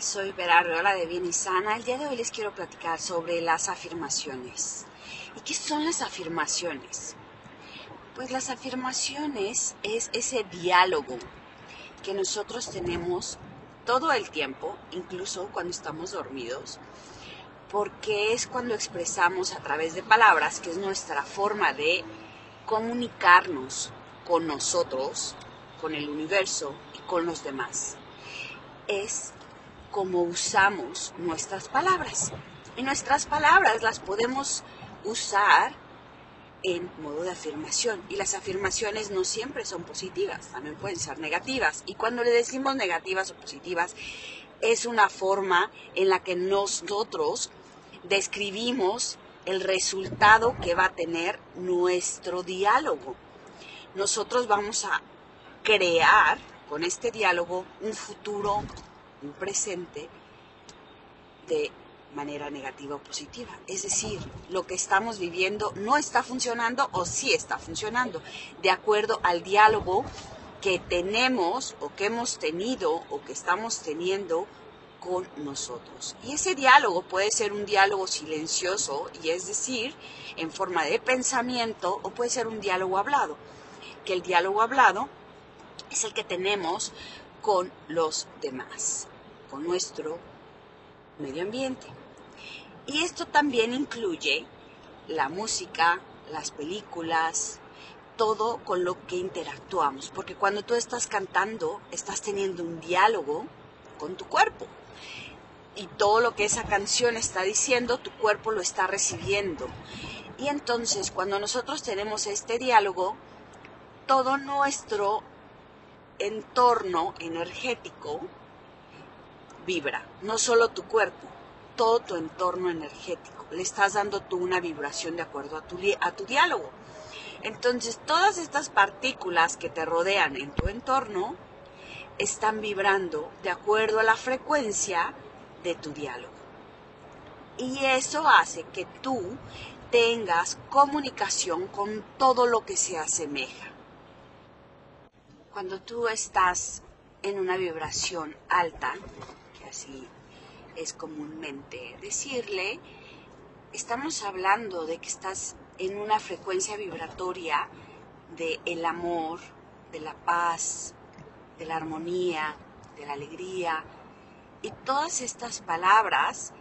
Soy Vera Arreola de Bien y Sana. El día de hoy les quiero platicar sobre las afirmaciones. ¿Y qué son las afirmaciones? Pues las afirmaciones es ese diálogo que nosotros tenemos todo el tiempo, incluso cuando estamos dormidos, porque es cuando expresamos a través de palabras, que es nuestra forma de comunicarnos con nosotros, con el universo y con los demás. Es como usamos nuestras palabras. Y nuestras palabras las podemos usar en modo de afirmación. Y las afirmaciones no siempre son positivas, también pueden ser negativas. Y cuando le decimos negativas o positivas, es una forma en la que nosotros describimos el resultado que va a tener nuestro diálogo. Nosotros vamos a crear con este diálogo un futuro un presente de manera negativa o positiva. Es decir, lo que estamos viviendo no está funcionando o sí está funcionando, de acuerdo al diálogo que tenemos o que hemos tenido o que estamos teniendo con nosotros. Y ese diálogo puede ser un diálogo silencioso, y es decir, en forma de pensamiento, o puede ser un diálogo hablado, que el diálogo hablado es el que tenemos con los demás, con nuestro medio ambiente. Y esto también incluye la música, las películas, todo con lo que interactuamos, porque cuando tú estás cantando, estás teniendo un diálogo con tu cuerpo. Y todo lo que esa canción está diciendo, tu cuerpo lo está recibiendo. Y entonces, cuando nosotros tenemos este diálogo, todo nuestro entorno energético vibra, no solo tu cuerpo, todo tu entorno energético. Le estás dando tú una vibración de acuerdo a tu, a tu diálogo. Entonces, todas estas partículas que te rodean en tu entorno están vibrando de acuerdo a la frecuencia de tu diálogo. Y eso hace que tú tengas comunicación con todo lo que se asemeja. Cuando tú estás en una vibración alta, que así es comúnmente decirle, estamos hablando de que estás en una frecuencia vibratoria de el amor, de la paz, de la armonía, de la alegría y todas estas palabras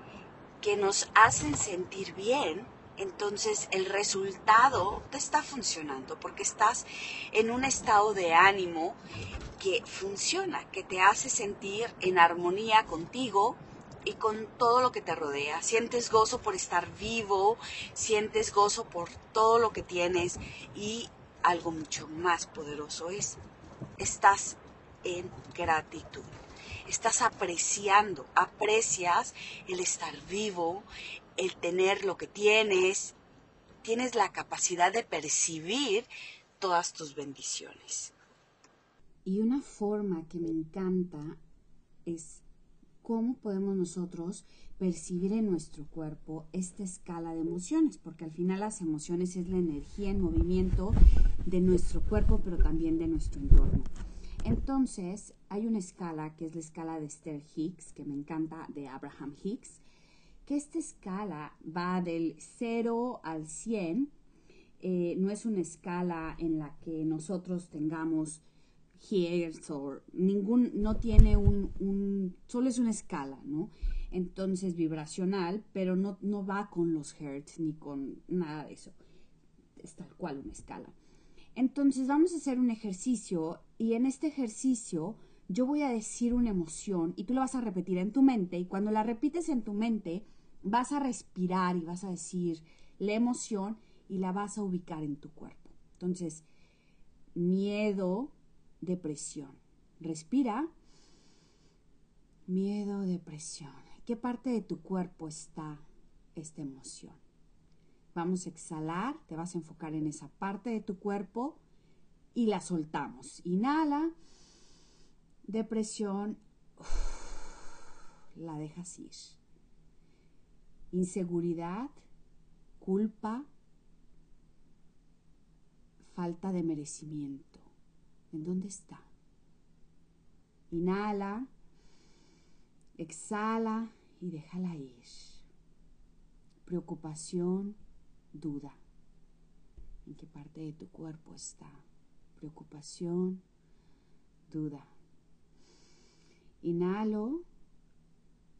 que nos hacen sentir bien entonces el resultado te está funcionando porque estás en un estado de ánimo que funciona, que te hace sentir en armonía contigo y con todo lo que te rodea. Sientes gozo por estar vivo, sientes gozo por todo lo que tienes y algo mucho más poderoso es, estás en gratitud. Estás apreciando, aprecias el estar vivo, el tener lo que tienes, tienes la capacidad de percibir todas tus bendiciones. Y una forma que me encanta es cómo podemos nosotros percibir en nuestro cuerpo esta escala de emociones, porque al final las emociones es la energía en movimiento de nuestro cuerpo, pero también de nuestro entorno. Entonces, hay una escala que es la escala de Esther Hicks, que me encanta, de Abraham Hicks, que esta escala va del 0 al 100, eh, no es una escala en la que nosotros tengamos hertz o ningún, no tiene un, solo es una escala, ¿no? Entonces vibracional, pero no, no va con los hertz ni con nada de eso. Es tal cual una escala. Entonces vamos a hacer un ejercicio y en este ejercicio yo voy a decir una emoción y tú la vas a repetir en tu mente y cuando la repites en tu mente, vas a respirar y vas a decir la emoción y la vas a ubicar en tu cuerpo. Entonces, miedo, depresión. Respira. Miedo, depresión. qué parte de tu cuerpo está esta emoción. Vamos a exhalar, te vas a enfocar en esa parte de tu cuerpo y la soltamos. Inhala, depresión, la dejas ir. Inseguridad, culpa, falta de merecimiento. ¿En dónde está? Inhala, exhala y déjala ir. Preocupación, duda. ¿En qué parte de tu cuerpo está? Preocupación, duda. Inhalo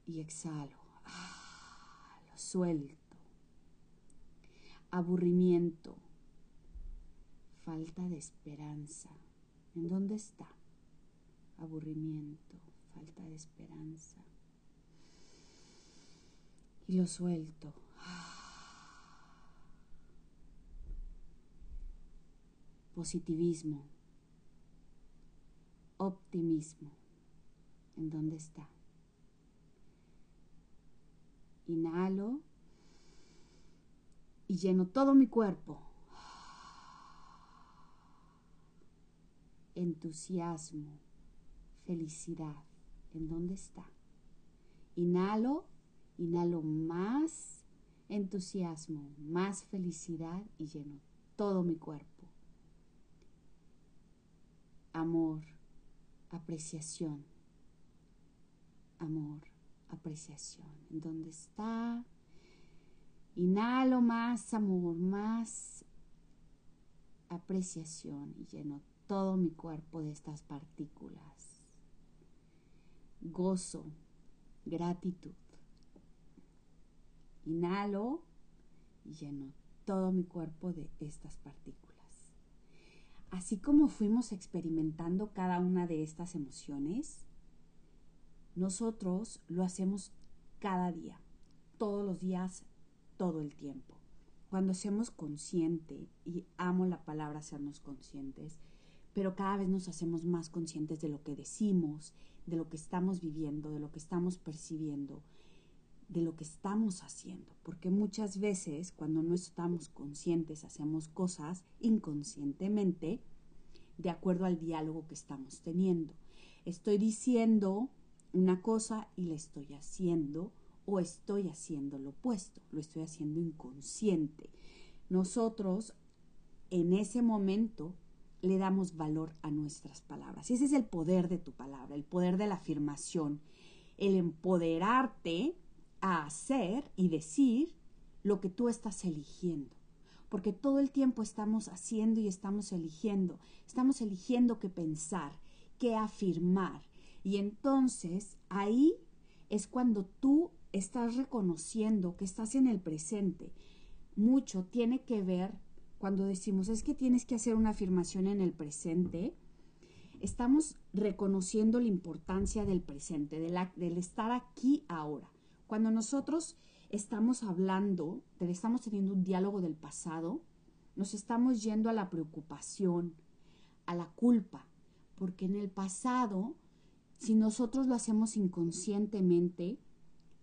y exhalo. Ah, lo suelto. Aburrimiento. Falta de esperanza. ¿En dónde está? Aburrimiento, falta de esperanza. Y lo suelto. Positivismo. Optimismo. ¿En dónde está? Inhalo y lleno todo mi cuerpo. Entusiasmo, felicidad. ¿En dónde está? Inhalo, inhalo más entusiasmo, más felicidad y lleno todo mi cuerpo. Amor, apreciación amor, apreciación. ¿En dónde está? Inhalo más amor, más apreciación y lleno todo mi cuerpo de estas partículas. Gozo, gratitud. Inhalo y lleno todo mi cuerpo de estas partículas. Así como fuimos experimentando cada una de estas emociones, nosotros lo hacemos cada día, todos los días, todo el tiempo. Cuando hacemos consciente, y amo la palabra hacernos conscientes, pero cada vez nos hacemos más conscientes de lo que decimos, de lo que estamos viviendo, de lo que estamos percibiendo, de lo que estamos haciendo, porque muchas veces cuando no estamos conscientes hacemos cosas inconscientemente de acuerdo al diálogo que estamos teniendo. Estoy diciendo una cosa y la estoy haciendo o estoy haciendo lo opuesto, lo estoy haciendo inconsciente. Nosotros en ese momento le damos valor a nuestras palabras. Y ese es el poder de tu palabra, el poder de la afirmación, el empoderarte a hacer y decir lo que tú estás eligiendo. Porque todo el tiempo estamos haciendo y estamos eligiendo. Estamos eligiendo qué pensar, qué afirmar, y entonces ahí es cuando tú estás reconociendo que estás en el presente. Mucho tiene que ver cuando decimos es que tienes que hacer una afirmación en el presente. Estamos reconociendo la importancia del presente, del estar aquí ahora. Cuando nosotros estamos hablando, estamos teniendo un diálogo del pasado, nos estamos yendo a la preocupación, a la culpa, porque en el pasado si nosotros lo hacemos inconscientemente,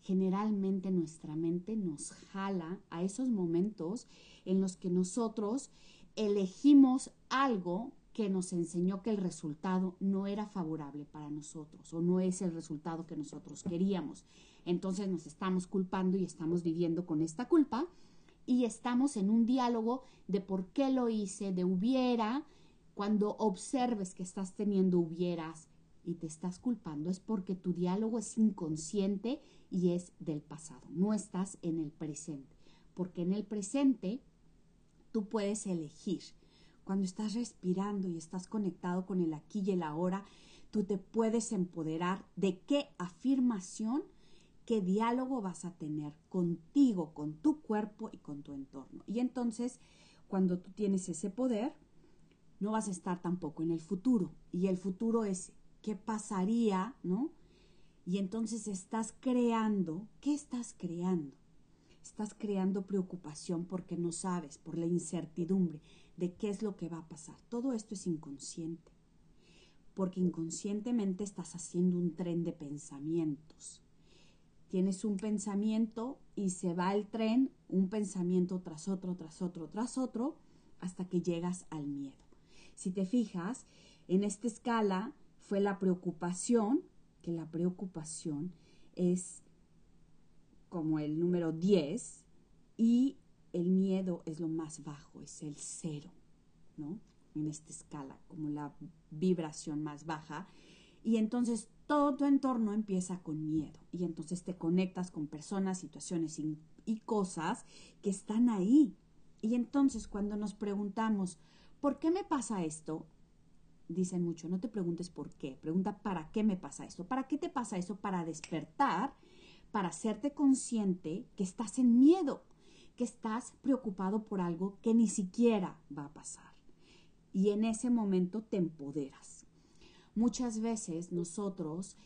generalmente nuestra mente nos jala a esos momentos en los que nosotros elegimos algo que nos enseñó que el resultado no era favorable para nosotros o no es el resultado que nosotros queríamos. Entonces nos estamos culpando y estamos viviendo con esta culpa y estamos en un diálogo de por qué lo hice, de hubiera, cuando observes que estás teniendo hubieras, y te estás culpando es porque tu diálogo es inconsciente y es del pasado. No estás en el presente. Porque en el presente tú puedes elegir. Cuando estás respirando y estás conectado con el aquí y el ahora, tú te puedes empoderar de qué afirmación, qué diálogo vas a tener contigo, con tu cuerpo y con tu entorno. Y entonces, cuando tú tienes ese poder, no vas a estar tampoco en el futuro. Y el futuro es qué pasaría, ¿no? Y entonces estás creando, ¿qué estás creando? Estás creando preocupación porque no sabes, por la incertidumbre de qué es lo que va a pasar. Todo esto es inconsciente, porque inconscientemente estás haciendo un tren de pensamientos. Tienes un pensamiento y se va el tren, un pensamiento tras otro, tras otro, tras otro, hasta que llegas al miedo. Si te fijas, en esta escala fue la preocupación, que la preocupación es como el número 10 y el miedo es lo más bajo, es el cero, ¿no? En esta escala, como la vibración más baja. Y entonces todo tu entorno empieza con miedo. Y entonces te conectas con personas, situaciones y, y cosas que están ahí. Y entonces cuando nos preguntamos, ¿por qué me pasa esto? Dicen mucho, no te preguntes por qué, pregunta para qué me pasa esto. ¿Para qué te pasa eso? Para despertar, para hacerte consciente que estás en miedo, que estás preocupado por algo que ni siquiera va a pasar. Y en ese momento te empoderas. Muchas veces nosotros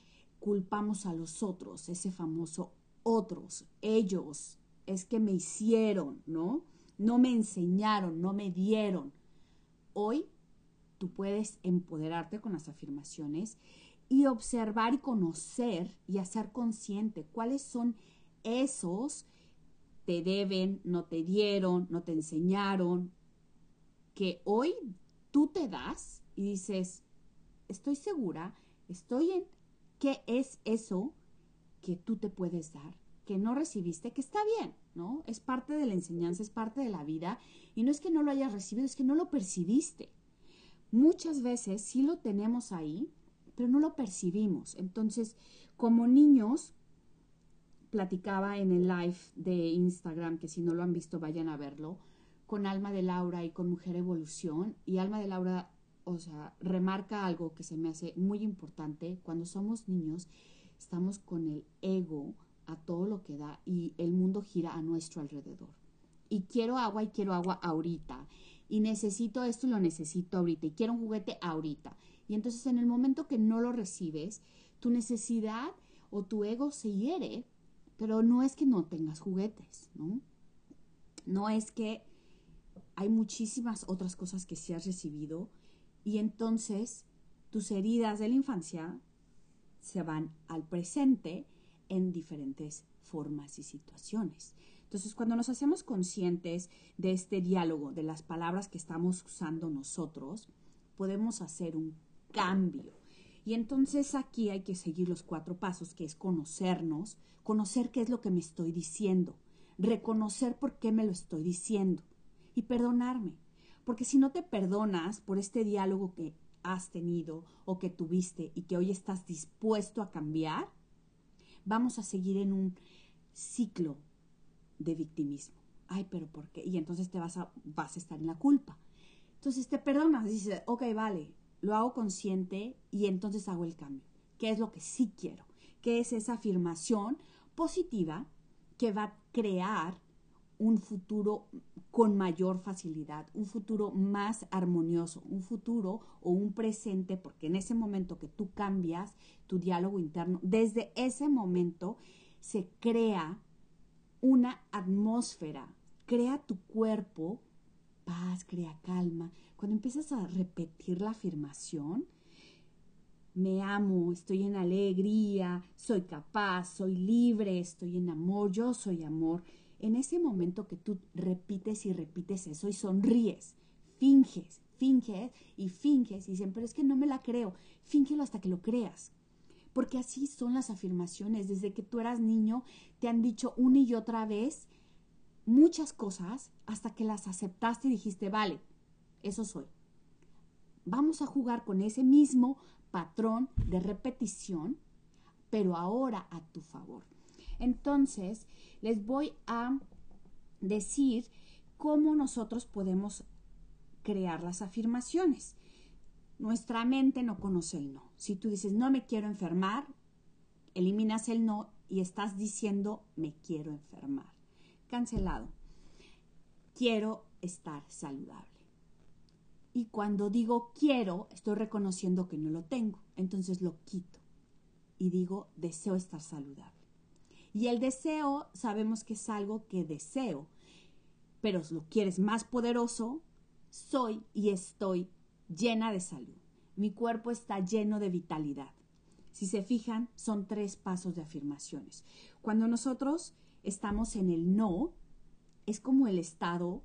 culpamos a los otros, ese famoso otros, ellos, es que me hicieron, ¿no? No me enseñaron, no me dieron. Hoy tú puedes empoderarte con las afirmaciones y observar y conocer y hacer consciente cuáles son esos te deben, no te dieron, no te enseñaron, que hoy tú te das y dices, estoy segura, estoy en qué es eso que tú te puedes dar, que no recibiste, que está bien, ¿no? Es parte de la enseñanza, es parte de la vida y no es que no lo hayas recibido, es que no lo percibiste. Muchas veces sí lo tenemos ahí, pero no lo percibimos. Entonces, como niños, platicaba en el live de Instagram, que si no lo han visto vayan a verlo, con Alma de Laura y con Mujer Evolución. Y Alma de Laura, o sea, remarca algo que se me hace muy importante. Cuando somos niños, estamos con el ego a todo lo que da y el mundo gira a nuestro alrededor. Y quiero agua y quiero agua ahorita. Y necesito esto y lo necesito ahorita. Y quiero un juguete ahorita. Y entonces en el momento que no lo recibes, tu necesidad o tu ego se hiere pero no es que no tengas juguetes, ¿no? No es que hay muchísimas otras cosas que sí has recibido y entonces tus heridas de la infancia se van al presente en diferentes formas y situaciones. Entonces, cuando nos hacemos conscientes de este diálogo, de las palabras que estamos usando nosotros, podemos hacer un cambio y entonces aquí hay que seguir los cuatro pasos, que es conocernos, conocer qué es lo que me estoy diciendo, reconocer por qué me lo estoy diciendo y perdonarme. Porque si no te perdonas por este diálogo que has tenido o que tuviste y que hoy estás dispuesto a cambiar, vamos a seguir en un ciclo de victimismo. Ay, pero ¿por qué? Y entonces te vas a, vas a estar en la culpa. Entonces te perdonas, dices, ok, vale, lo hago consciente y entonces hago el cambio. ¿Qué es lo que sí quiero? ¿Qué es esa afirmación positiva que va a crear un futuro con mayor facilidad, un futuro más armonioso, un futuro o un presente, porque en ese momento que tú cambias tu diálogo interno, desde ese momento se crea una atmósfera, crea tu cuerpo paz, crea calma, cuando empiezas a repetir la afirmación, me amo, estoy en alegría, soy capaz, soy libre, estoy en amor, yo soy amor. En ese momento que tú repites y repites eso y sonríes, finges, finges y finges y dicen, pero es que no me la creo, fíngelo hasta que lo creas. Porque así son las afirmaciones. Desde que tú eras niño te han dicho una y otra vez muchas cosas hasta que las aceptaste y dijiste, vale, eso soy. Vamos a jugar con ese mismo patrón de repetición, pero ahora a tu favor. Entonces, les voy a decir cómo nosotros podemos crear las afirmaciones. Nuestra mente no conoce el no. Si tú dices, no me quiero enfermar, eliminas el no y estás diciendo, me quiero enfermar cancelado. Quiero estar saludable. Y cuando digo quiero, estoy reconociendo que no lo tengo. Entonces lo quito. Y digo deseo estar saludable. Y el deseo sabemos que es algo que deseo. Pero si lo quieres más poderoso, soy y estoy llena de salud. Mi cuerpo está lleno de vitalidad. Si se fijan, son tres pasos de afirmaciones. Cuando nosotros estamos en el no, es como el estado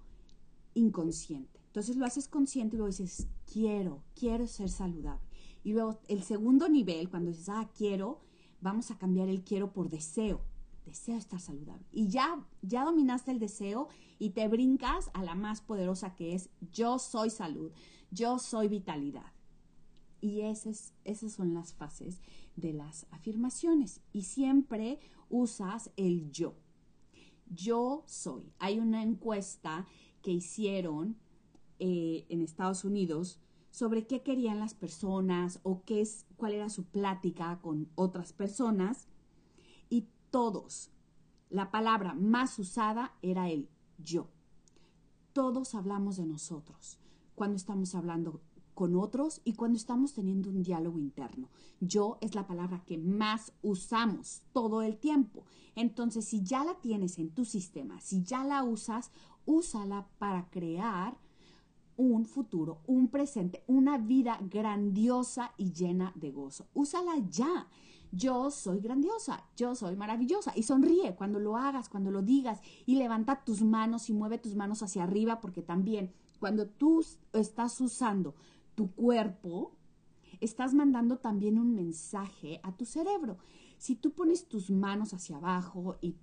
inconsciente. Entonces lo haces consciente y luego dices, quiero, quiero ser saludable. Y luego el segundo nivel, cuando dices, ah, quiero, vamos a cambiar el quiero por deseo. Deseo estar saludable. Y ya, ya dominaste el deseo y te brincas a la más poderosa que es yo soy salud, yo soy vitalidad. Y esas, esas son las fases de las afirmaciones. Y siempre usas el yo. Yo soy. Hay una encuesta que hicieron eh, en Estados Unidos sobre qué querían las personas o qué es, cuál era su plática con otras personas. Y todos, la palabra más usada era el yo. Todos hablamos de nosotros cuando estamos hablando con otros y cuando estamos teniendo un diálogo interno. Yo es la palabra que más usamos todo el tiempo. Entonces, si ya la tienes en tu sistema, si ya la usas, úsala para crear un futuro, un presente, una vida grandiosa y llena de gozo. Úsala ya. Yo soy grandiosa, yo soy maravillosa. Y sonríe cuando lo hagas, cuando lo digas. Y levanta tus manos y mueve tus manos hacia arriba porque también cuando tú estás usando tu cuerpo, estás mandando también un mensaje a tu cerebro. Si tú pones tus manos hacia abajo y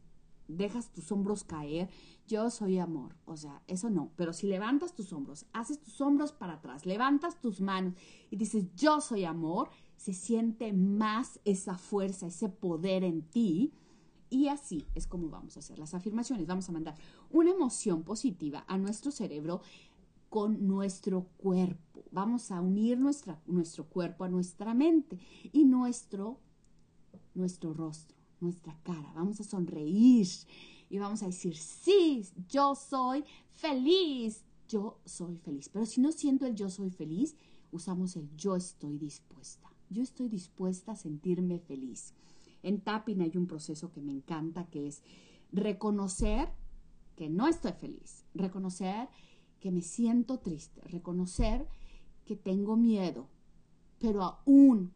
dejas tus hombros caer, yo soy amor. O sea, eso no. Pero si levantas tus hombros, haces tus hombros para atrás, levantas tus manos y dices, yo soy amor, se siente más esa fuerza, ese poder en ti. Y así es como vamos a hacer las afirmaciones. Vamos a mandar una emoción positiva a nuestro cerebro con nuestro cuerpo. Vamos a unir nuestra, nuestro cuerpo a nuestra mente y nuestro, nuestro rostro, nuestra cara. Vamos a sonreír y vamos a decir, sí, yo soy feliz. Yo soy feliz. Pero si no siento el yo soy feliz, usamos el yo estoy dispuesta. Yo estoy dispuesta a sentirme feliz. En tapping hay un proceso que me encanta que es reconocer que no estoy feliz, reconocer que me siento triste, reconocer tengo miedo, pero aún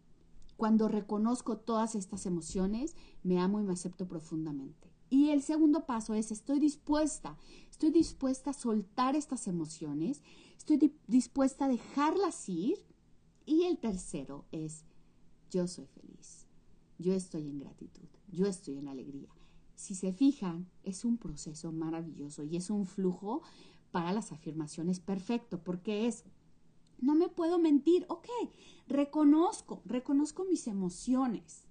cuando reconozco todas estas emociones, me amo y me acepto profundamente. Y el segundo paso es estoy dispuesta, estoy dispuesta a soltar estas emociones, estoy dispuesta a dejarlas ir. Y el tercero es yo soy feliz, yo estoy en gratitud, yo estoy en alegría. Si se fijan, es un proceso maravilloso y es un flujo para las afirmaciones perfecto, porque es, no me puedo mentir, ok, reconozco, reconozco mis emociones.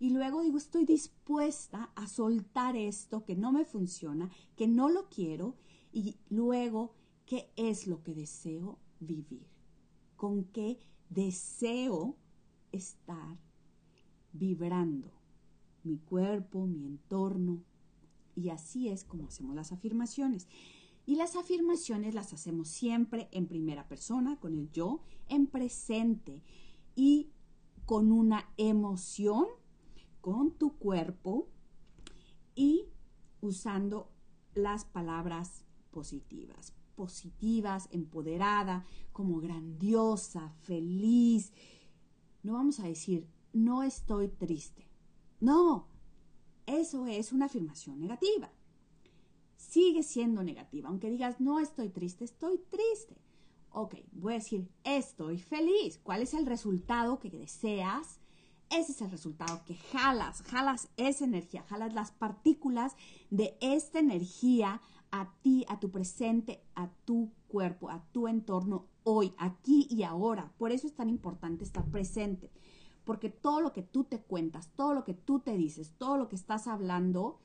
Y luego digo, estoy dispuesta a soltar esto que no me funciona, que no lo quiero, y luego, ¿qué es lo que deseo vivir? ¿Con qué deseo estar vibrando? Mi cuerpo, mi entorno. Y así es como hacemos las afirmaciones. Y las afirmaciones las hacemos siempre en primera persona, con el yo, en presente y con una emoción, con tu cuerpo y usando las palabras positivas. Positivas, empoderada, como grandiosa, feliz. No vamos a decir, no estoy triste. No, eso es una afirmación negativa sigue siendo negativa. Aunque digas, no estoy triste, estoy triste. Ok, voy a decir, estoy feliz. ¿Cuál es el resultado que deseas? Ese es el resultado que jalas, jalas esa energía, jalas las partículas de esta energía a ti, a tu presente, a tu cuerpo, a tu entorno hoy, aquí y ahora. Por eso es tan importante estar presente, porque todo lo que tú te cuentas, todo lo que tú te dices, todo lo que estás hablando,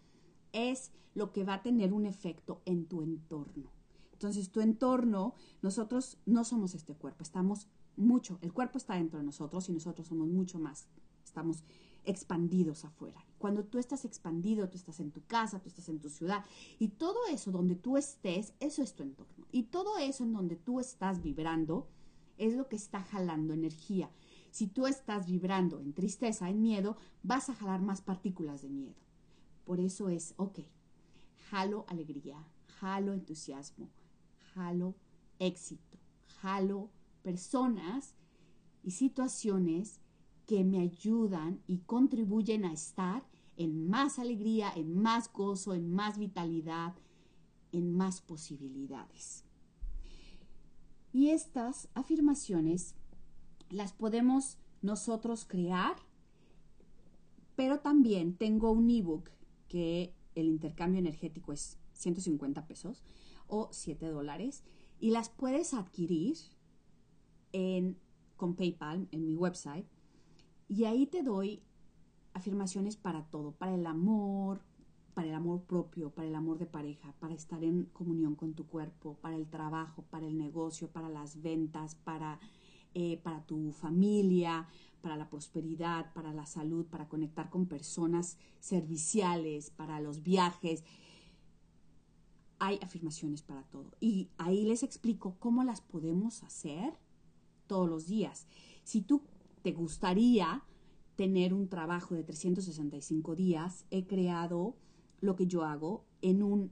es lo que va a tener un efecto en tu entorno. Entonces, tu entorno, nosotros no somos este cuerpo, estamos mucho, el cuerpo está dentro de nosotros y nosotros somos mucho más, estamos expandidos afuera. Cuando tú estás expandido, tú estás en tu casa, tú estás en tu ciudad y todo eso donde tú estés, eso es tu entorno. Y todo eso en donde tú estás vibrando es lo que está jalando energía. Si tú estás vibrando en tristeza, en miedo, vas a jalar más partículas de miedo. Por eso es, ok, jalo alegría, jalo entusiasmo, jalo éxito, jalo personas y situaciones que me ayudan y contribuyen a estar en más alegría, en más gozo, en más vitalidad, en más posibilidades. Y estas afirmaciones las podemos nosotros crear, pero también tengo un ebook que el intercambio energético es 150 pesos o 7 dólares y las puedes adquirir en, con PayPal en mi website y ahí te doy afirmaciones para todo, para el amor, para el amor propio, para el amor de pareja, para estar en comunión con tu cuerpo, para el trabajo, para el negocio, para las ventas, para, eh, para tu familia, para la prosperidad, para la salud, para conectar con personas serviciales, para los viajes. Hay afirmaciones para todo. Y ahí les explico cómo las podemos hacer todos los días. Si tú te gustaría tener un trabajo de 365 días, he creado lo que yo hago en un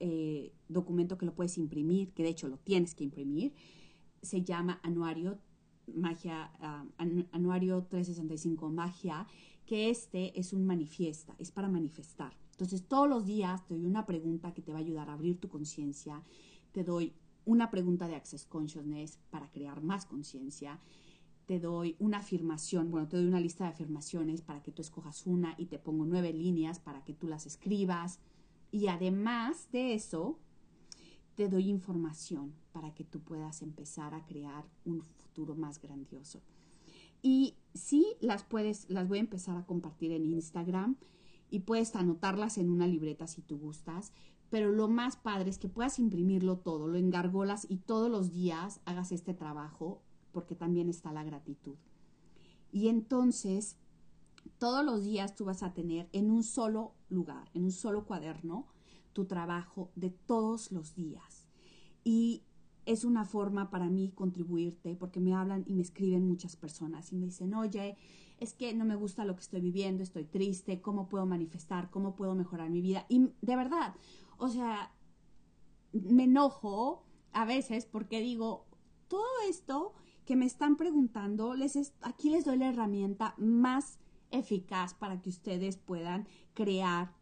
eh, documento que lo puedes imprimir, que de hecho lo tienes que imprimir. Se llama Anuario Magia, ah, Anuario 365 Magia, que este es un manifiesta, es para manifestar. Entonces todos los días te doy una pregunta que te va a ayudar a abrir tu conciencia, te doy una pregunta de Access Consciousness para crear más conciencia te doy una afirmación, bueno, te doy una lista de afirmaciones para que tú escojas una y te pongo nueve líneas para que tú las escribas. Y además de eso, te doy información para que tú puedas empezar a crear un futuro más grandioso. Y sí, las puedes, las voy a empezar a compartir en Instagram y puedes anotarlas en una libreta si tú gustas. Pero lo más padre es que puedas imprimirlo todo, lo engargolas y todos los días hagas este trabajo porque también está la gratitud. Y entonces, todos los días tú vas a tener en un solo lugar, en un solo cuaderno, tu trabajo de todos los días. Y es una forma para mí contribuirte, porque me hablan y me escriben muchas personas y me dicen, oye, es que no me gusta lo que estoy viviendo, estoy triste, ¿cómo puedo manifestar? ¿Cómo puedo mejorar mi vida? Y de verdad, o sea, me enojo a veces porque digo, todo esto que me están preguntando, les aquí les doy la herramienta más eficaz para que ustedes puedan crear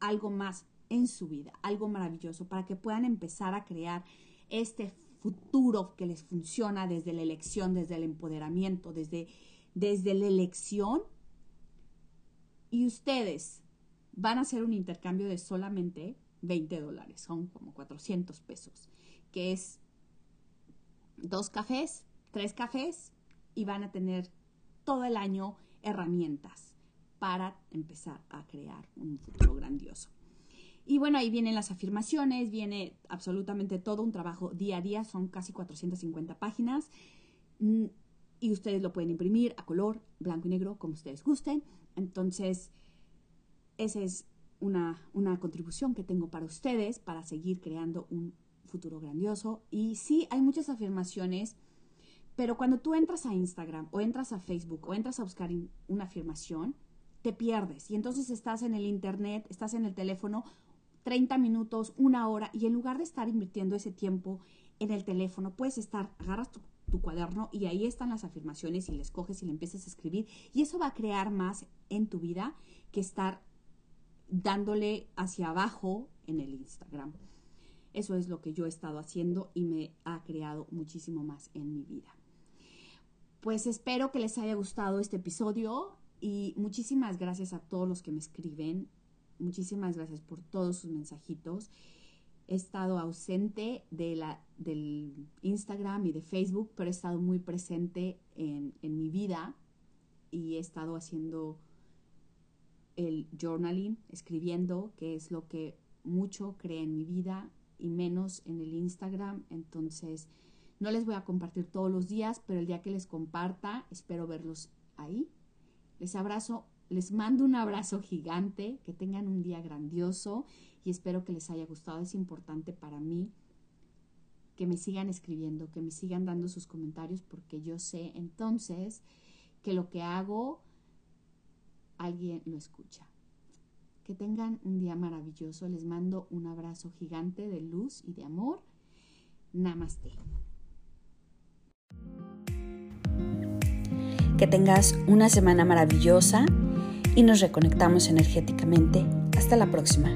algo más en su vida, algo maravilloso, para que puedan empezar a crear este futuro que les funciona desde la elección, desde el empoderamiento, desde, desde la elección. Y ustedes van a hacer un intercambio de solamente 20 dólares, son como 400 pesos, que es dos cafés, tres cafés y van a tener todo el año herramientas para empezar a crear un futuro grandioso. Y bueno, ahí vienen las afirmaciones, viene absolutamente todo un trabajo día a día, son casi 450 páginas mm, y ustedes lo pueden imprimir a color, blanco y negro, como ustedes gusten. Entonces, esa es una, una contribución que tengo para ustedes para seguir creando un futuro grandioso. Y sí, hay muchas afirmaciones, pero cuando tú entras a Instagram o entras a Facebook o entras a buscar una afirmación, te pierdes. Y entonces estás en el Internet, estás en el teléfono 30 minutos, una hora, y en lugar de estar invirtiendo ese tiempo en el teléfono, puedes estar, agarras tu, cuaderno y ahí están las afirmaciones y les coges y le empiezas a escribir. Y eso va a crear más en tu vida que estar dándole hacia abajo en el Instagram. Eso es lo que yo he estado haciendo y me ha creado muchísimo más en mi vida. Pues espero que les haya gustado este episodio y muchísimas gracias a todos los que me escriben. Muchísimas gracias por todos sus mensajitos. He estado ausente de la, del Instagram y de Facebook, pero he estado muy presente en, en mi vida y he estado haciendo el journaling, escribiendo, que es lo que mucho cree en mi vida y menos en el Instagram. Entonces, no les voy a compartir todos los días, pero el día que les comparta, espero verlos ahí. Les abrazo, les mando un abrazo gigante, que tengan un día grandioso y espero que les haya gustado. Es importante para mí que me sigan escribiendo, que me sigan dando sus comentarios, porque yo sé entonces que lo que hago, alguien lo escucha. Que tengan un día maravilloso. Les mando un abrazo gigante de luz y de amor. Namaste. Que tengas una semana maravillosa y nos reconectamos energéticamente. Hasta la próxima.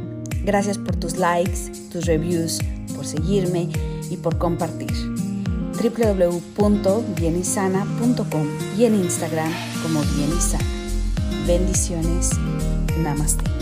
Gracias por tus likes, tus reviews, por seguirme y por compartir. www.bienisana.com y en Instagram como Bienisana. Bendiciones. Namaste.